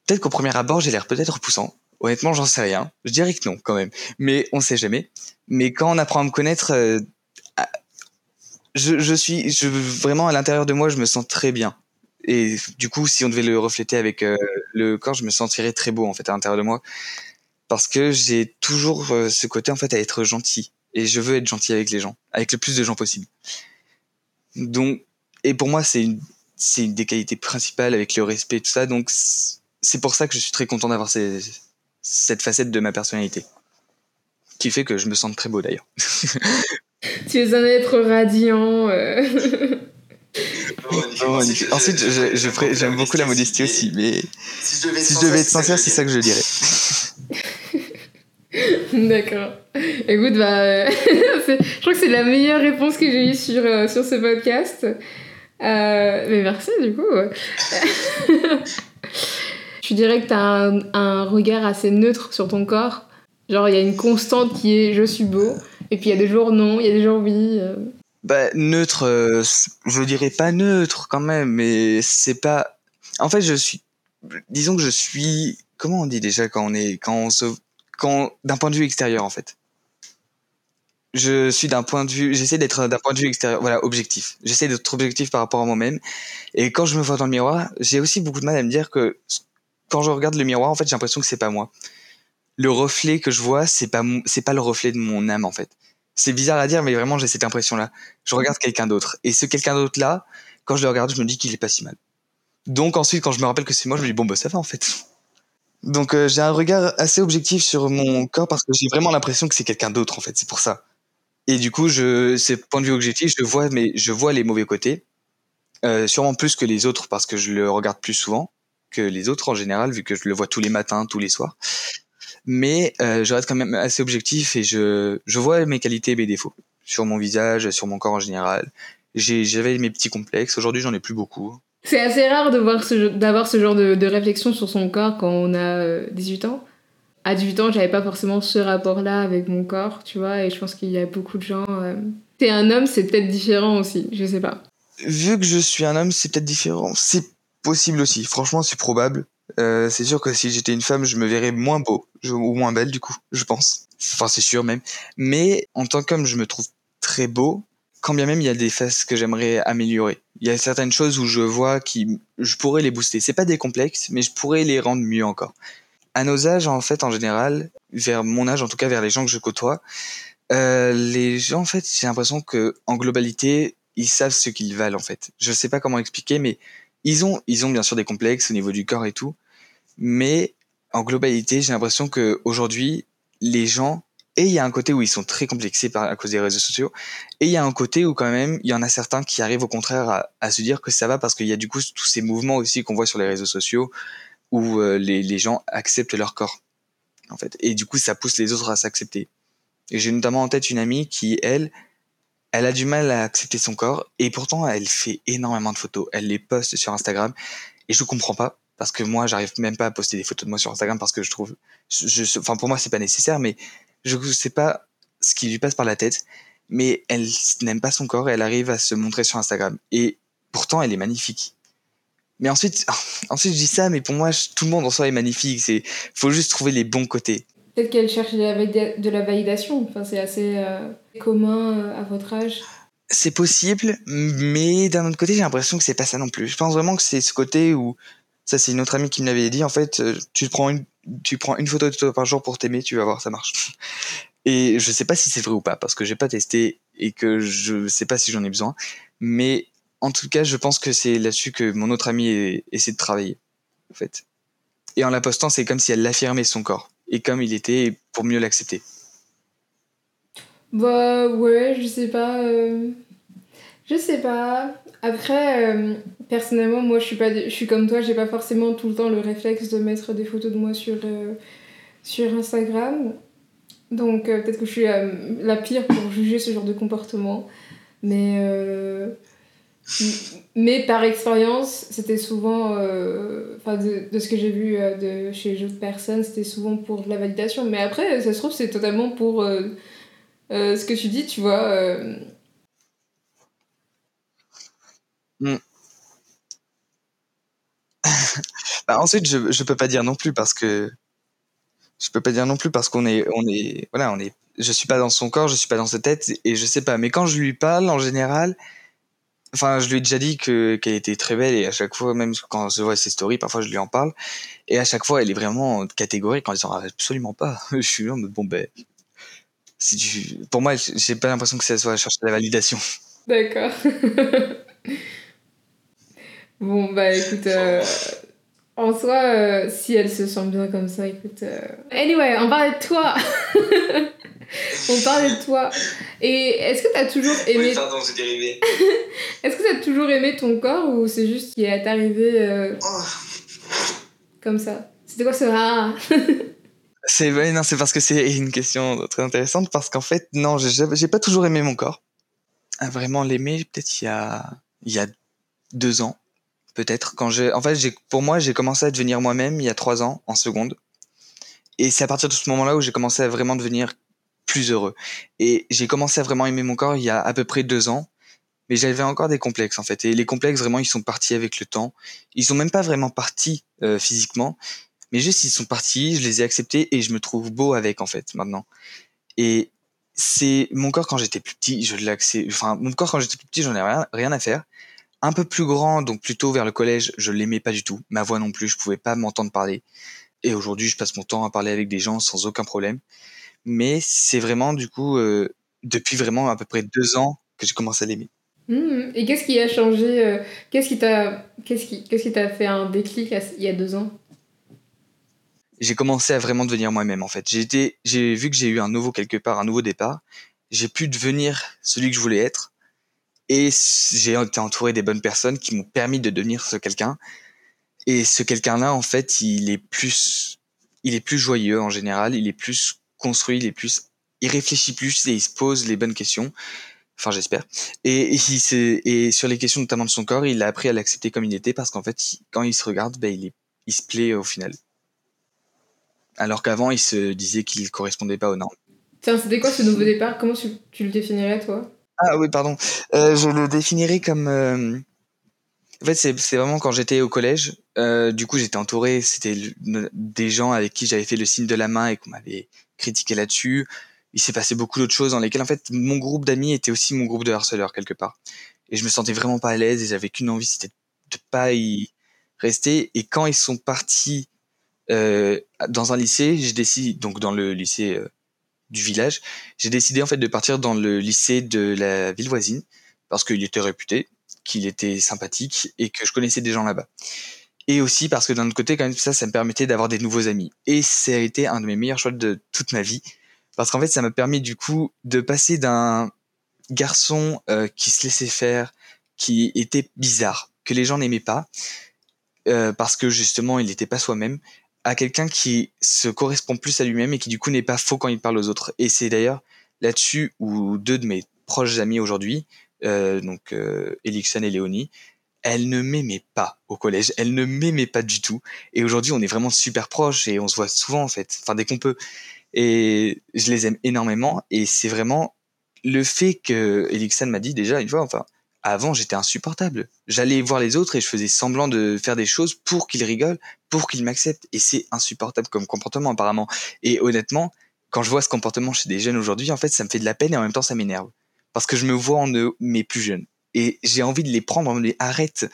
peut-être qu'au premier abord, j'ai l'air peut-être repoussant. Honnêtement, j'en sais rien. Je dirais que non, quand même. Mais on sait jamais. Mais quand on apprend à me connaître, euh, je, je suis, je, vraiment à l'intérieur de moi, je me sens très bien. Et du coup, si on devait le refléter avec euh, le corps, je me sentirais très beau en fait à l'intérieur de moi, parce que j'ai toujours euh, ce côté en fait à être gentil. Et je veux être gentil avec les gens, avec le plus de gens possible. Donc, et pour moi, c'est une, c'est une des qualités principales avec le respect et tout ça. Donc, c'est pour ça que je suis très content d'avoir cette facette de ma personnalité, qui fait que je me sens très beau d'ailleurs. Tu es un être radiant. euh. Vraiment magnifique. Ensuite, je- je pré- j'aime beaucoup la modestie aussi, mais si je devais être sincère, c'est ça que je dirais. D'accord. Écoute, bah, euh, je crois que c'est la meilleure réponse que j'ai eue sur, euh, sur ce podcast. Euh, mais merci, du coup. tu dirais que tu as un, un regard assez neutre sur ton corps? Genre, il y a une constante qui est je suis beau. Et puis il y a des jours non, il y a des jours oui. euh. Bah, neutre, euh, je dirais pas neutre quand même, mais c'est pas. En fait, je suis. Disons que je suis. Comment on dit déjà quand on est. Quand on se. Quand. D'un point de vue extérieur, en fait? Je suis d'un point de vue. J'essaie d'être d'un point de vue extérieur. Voilà, objectif. J'essaie d'être objectif par rapport à moi-même. Et quand je me vois dans le miroir, j'ai aussi beaucoup de mal à me dire que. Quand je regarde le miroir, en fait, j'ai l'impression que c'est pas moi. Le reflet que je vois, c'est pas, c'est pas le reflet de mon âme, en fait. C'est bizarre à dire, mais vraiment, j'ai cette impression-là je regarde quelqu'un d'autre. Et ce quelqu'un d'autre là, quand je le regarde, je me dis qu'il est pas si mal. Donc ensuite, quand je me rappelle que c'est moi, je me dis bon bah ça va en fait. Donc euh, j'ai un regard assez objectif sur mon corps parce que j'ai vraiment l'impression que c'est quelqu'un d'autre en fait. C'est pour ça. Et du coup, je, c'est point de vue objectif, je vois, mais je vois les mauvais côtés, euh, sûrement plus que les autres parce que je le regarde plus souvent que les autres en général, vu que je le vois tous les matins, tous les soirs. Mais euh, je reste quand même assez objectif et je, je vois mes qualités et mes défauts sur mon visage, sur mon corps en général. J'avais mes petits complexes. Aujourd'hui, j'en ai plus beaucoup. C'est assez rare de voir ce, d'avoir ce genre de, de réflexion sur son corps quand on a euh, 18 ans. À 18 ans, j'avais pas forcément ce rapport-là avec mon corps, tu vois, et je pense qu'il y a beaucoup de gens. Euh... T'es un homme, c'est peut-être différent aussi, je sais pas. Vu que je suis un homme, c'est peut-être différent. C'est possible aussi. Franchement, c'est probable. Euh, c'est sûr que si j'étais une femme, je me verrais moins beau ou moins belle du coup, je pense. Enfin, c'est sûr même. Mais en tant qu'homme, je me trouve très beau. Quand bien même il y a des faces que j'aimerais améliorer. Il y a certaines choses où je vois qui, je pourrais les booster. C'est pas des complexes, mais je pourrais les rendre mieux encore. À nos âges, en fait, en général, vers mon âge, en tout cas vers les gens que je côtoie, euh, les gens, en fait, j'ai l'impression que en globalité, ils savent ce qu'ils valent, en fait. Je sais pas comment expliquer, mais ils ont, ils ont bien sûr des complexes au niveau du corps et tout, mais en globalité, j'ai l'impression que aujourd'hui, les gens, et il y a un côté où ils sont très complexés par, à cause des réseaux sociaux, et il y a un côté où quand même, il y en a certains qui arrivent au contraire à, à se dire que ça va parce qu'il y a du coup tous ces mouvements aussi qu'on voit sur les réseaux sociaux où euh, les, les gens acceptent leur corps, en fait, et du coup, ça pousse les autres à s'accepter. Et j'ai notamment en tête une amie qui, elle, elle a du mal à accepter son corps et pourtant elle fait énormément de photos. Elle les poste sur Instagram et je comprends pas parce que moi, j'arrive même pas à poster des photos de moi sur Instagram parce que je trouve, je, enfin pour moi c'est pas nécessaire, mais je sais pas ce qui lui passe par la tête. Mais elle n'aime pas son corps et elle arrive à se montrer sur Instagram. Et pourtant, elle est magnifique. Mais ensuite, ensuite je dis ça, mais pour moi, tout le monde en soi est magnifique. C'est, faut juste trouver les bons côtés. Peut-être qu'elle cherche de la validation. Enfin, c'est assez euh, commun euh, à votre âge. C'est possible, mais d'un autre côté, j'ai l'impression que c'est pas ça non plus. Je pense vraiment que c'est ce côté où, ça c'est une autre amie qui me l'avait dit, en fait, euh, tu prends une, tu prends une photo de toi par jour pour t'aimer, tu vas voir, ça marche. Et je sais pas si c'est vrai ou pas, parce que j'ai pas testé et que je sais pas si j'en ai besoin. Mais en tout cas, je pense que c'est là-dessus que mon autre amie essaie de travailler, en fait. Et en la postant, c'est comme si elle affirmait son corps, et comme il était, pour mieux l'accepter. Bah ouais, je sais pas. Euh, je sais pas. Après, euh, personnellement, moi je suis, pas je suis comme toi, j'ai pas forcément tout le temps le réflexe de mettre des photos de moi sur, euh, sur Instagram. Donc peut-être que je suis la pire pour juger ce genre de comportement. Mais, mais par expérience, c'était souvent, enfin de, de, ce que j'ai vu de chez d'autres personnes, c'était souvent pour la validation. Mais après, ça se trouve, c'est totalement pour euh, ce que tu dis, tu vois. Hmm. bah, ensuite, je, je peux pas dire non plus parce que je peux pas dire non plus parce qu'on est on est voilà on est je suis pas dans son corps je suis pas dans sa tête et je sais pas mais quand je lui parle en général enfin je lui ai déjà dit que qu'elle était très belle et à chaque fois même quand je vois ses stories parfois je lui en parle et à chaque fois elle est vraiment catégorique en disant absolument pas je suis là bon ben si pour moi, j'ai pas l'impression que ça soit chercher la validation. D'accord. bon, bah écoute, euh, en soi, euh, si elle se sent bien comme ça, écoute. Euh, anyway, on parlait de toi. on parlait de toi. Et est-ce que t'as toujours aimé. Oui, pardon, c'est dérivé. est-ce que t'as toujours aimé ton corps ou c'est juste qu'il est arrivé oh. comme ça? C'était quoi ce ah c'est non, c'est parce que c'est une question très intéressante parce qu'en fait, non, j'ai pas toujours aimé mon corps. À vraiment l'aimer, peut-être il y a il y a deux ans, peut-être quand j'ai en fait j'ai pour moi j'ai commencé à devenir moi-même il y a trois ans en seconde et c'est à partir de ce moment-là où j'ai commencé à vraiment devenir plus heureux et j'ai commencé à vraiment aimer mon corps il y a à peu près deux ans mais j'avais encore des complexes en fait et les complexes vraiment ils sont partis avec le temps ils sont même pas vraiment partis euh, physiquement mais juste ils sont partis, je les ai acceptés et je me trouve beau avec en fait maintenant. Et c'est mon corps quand j'étais plus petit, je l'accepte. Enfin, mon corps quand j'étais plus petit, j'en ai rien, rien à faire. Un peu plus grand, donc plutôt vers le collège, je l'aimais pas du tout. Ma voix non plus, je pouvais pas m'entendre parler. Et aujourd'hui, je passe mon temps à parler avec des gens sans aucun problème. Mais c'est vraiment du coup euh, depuis vraiment à peu près deux ans que j'ai commencé à l'aimer. Mmh. Et qu'est-ce qui a changé euh, Qu'est-ce qui t'a qu'est-ce qui qu'est-ce qui t'a fait un déclic il y a deux ans? J'ai commencé à vraiment devenir moi-même en fait. J'ai été, j'ai vu que j'ai eu un nouveau quelque part, un nouveau départ. J'ai pu devenir celui que je voulais être et j'ai été entouré des bonnes personnes qui m'ont permis de devenir ce quelqu'un. Et ce quelqu'un-là, en fait, il est plus, il est plus joyeux en général, il est plus construit, il est plus, il réfléchit plus et il se pose les bonnes questions. Enfin, j'espère. Et, sur les questions notamment de son corps, il a appris à l'accepter comme il était parce qu'en fait, quand il se regarde, ben, il se plaît au final alors qu'avant, il se disait qu'il correspondait pas aux normes. Tiens, c'était quoi ce nouveau départ? Comment tu, le définirais, toi? Ah oui, pardon. Euh, je le définirais comme... Euh, en fait, c'est vraiment quand j'étais au collège. Euh, du coup, j'étais entouré, c'était des gens avec qui j'avais fait le signe de la main et qu'on m'avait critiqué là-dessus. Il s'est passé beaucoup d'autres choses dans lesquelles, en fait, mon groupe d'amis était aussi mon groupe de harceleurs, quelque part. Et je me sentais vraiment pas à l'aise et j'avais qu'une envie, c'était de pas y rester. Et quand ils sont partis euh, dans un lycée, j'ai décidé, donc dans le lycée euh, du village, j'ai décidé en fait de partir dans le lycée de la ville voisine parce qu'il était réputé, qu'il était sympathique et que je connaissais des gens là-bas. Et aussi parce que d'un autre côté, quand même, ça, ça me permettait d'avoir des nouveaux amis. Et ça a été un de mes meilleurs choix de toute ma vie. Parce qu'en fait, ça m'a permis du coup de passer d'un garçon euh, qui se laissait faire, qui était bizarre, que les gens n'aimaient pas, euh, parce que justement, il n'était pas soi-même, à quelqu'un qui se correspond plus à lui-même et qui du coup n'est pas faux quand il parle aux autres. Et c'est d'ailleurs là-dessus où deux de mes proches amis aujourd'hui, euh, donc euh, et Léonie, elle ne m'aimait pas au collège. Elle ne m'aimait pas du tout. Et aujourd'hui, on est vraiment super proches et on se voit souvent, en fait. Enfin, dès qu'on peut. Et je les aime énormément. Et c'est vraiment le fait que Elixan m'a dit déjà une fois, enfin, avant, j'étais insupportable. J'allais voir les autres et je faisais semblant de faire des choses pour qu'ils rigolent, pour qu'ils m'acceptent. Et c'est insupportable comme comportement, apparemment. Et honnêtement, quand je vois ce comportement chez des jeunes aujourd'hui, en fait, ça me fait de la peine et en même temps, ça m'énerve. Parce que je me vois en eux, mes plus jeunes. Et j'ai envie de les prendre, de les arrête.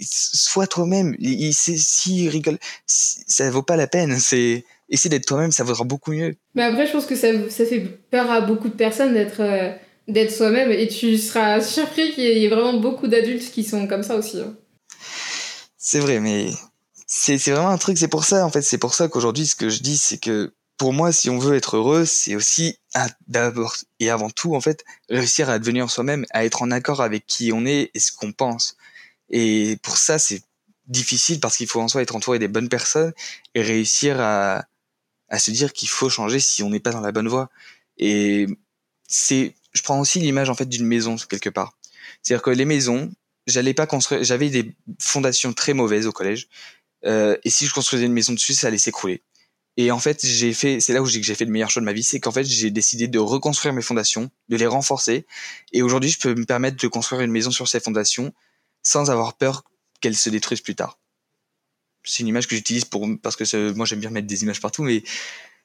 Sois toi-même. S'ils rigolent, ça vaut pas la peine. C'est essayer d'être toi-même, ça vaudra beaucoup mieux. Mais après, je pense que ça, ça fait peur à beaucoup de personnes d'être euh, d'être soi-même et tu seras surpris qu'il y ait vraiment beaucoup d'adultes qui sont comme ça aussi. Hein. C'est vrai, mais c'est vraiment un truc, c'est pour ça en fait, c'est pour ça qu'aujourd'hui ce que je dis c'est que pour moi si on veut être heureux, c'est aussi d'abord et avant tout en fait réussir à devenir soi-même, à être en accord avec qui on est et ce qu'on pense. Et pour ça c'est difficile parce qu'il faut en soi être entouré des bonnes personnes et réussir à, à se dire qu'il faut changer si on n'est pas dans la bonne voie. Et c'est je prends aussi l'image en fait d'une maison quelque part. C'est-à-dire que les maisons, j'allais pas construire, j'avais des fondations très mauvaises au collège, euh, et si je construisais une maison dessus, ça allait s'écrouler. Et en fait, j'ai fait, c'est là où j'ai que j'ai fait le meilleur choix de ma vie, c'est qu'en fait, j'ai décidé de reconstruire mes fondations, de les renforcer, et aujourd'hui, je peux me permettre de construire une maison sur ces fondations sans avoir peur qu'elles se détruisent plus tard. C'est une image que j'utilise pour parce que moi j'aime bien mettre des images partout, mais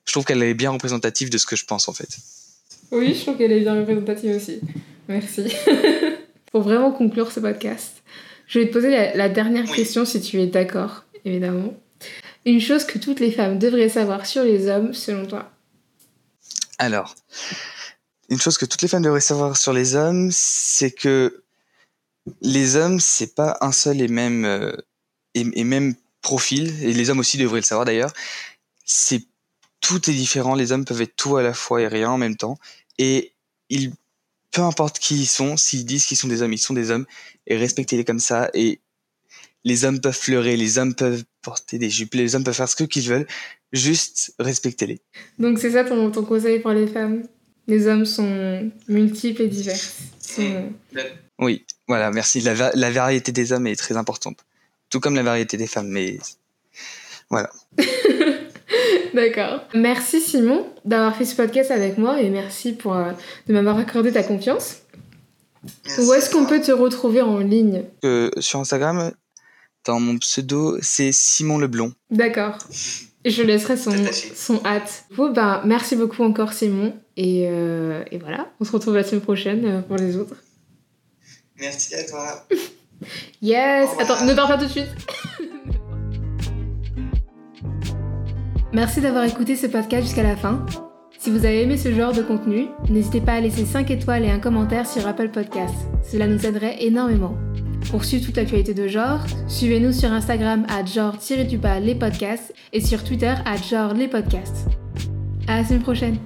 je trouve qu'elle est bien représentative de ce que je pense en fait. Oui, je trouve qu'elle est bien représentative aussi. Merci. Pour vraiment conclure ce podcast, je vais te poser la, dernière question si tu es d'accord, évidemment. Une chose que toutes les femmes devraient savoir sur les hommes, selon toi? Alors, une chose que toutes les femmes devraient savoir sur les hommes, c'est que les hommes, c'est pas un seul et même, euh, et même profil, et les hommes aussi devraient le savoir d'ailleurs. C'est tout est différent. Les hommes peuvent être tout à la fois et rien en même temps. Et ils, peu importe qui ils sont, s'ils disent qu'ils sont des hommes, ils sont des hommes. Et respectez-les comme ça. Et les hommes peuvent fleurer, les hommes peuvent porter des jupes, les hommes peuvent faire ce qu'ils veulent. Juste respectez-les. Donc c'est ça ton, ton, conseil pour les femmes? Les hommes sont multiples et divers. Oui, voilà, merci. La, la variété des hommes est très importante. Tout comme la variété des femmes, mais voilà. D'accord. Merci Simon d'avoir fait ce podcast avec moi et merci pour, euh, de m'avoir accordé ta confiance. Où est-ce qu'on peut te retrouver en ligne? Euh, Sur Instagram, dans mon pseudo, c'est Simon Leblond. D'accord. Je laisserai son, son hâte. Bon, ben, merci beaucoup encore Simon. Et, euh, et voilà, on se retrouve la semaine prochaine pour les autres. Merci à toi. yes. Attends, ne pars pas tout de suite. Merci d'avoir écouté ce podcast jusqu'à la fin. Si vous avez aimé ce genre de contenu, n'hésitez pas à laisser 5 étoiles et un commentaire sur Apple Podcasts. Cela nous aiderait énormément. Pour suivre toute l'actualité de genre, suivez-nous sur Instagram à genre-du-bas les podcasts et sur Twitter à genre les podcasts. À la semaine prochaine!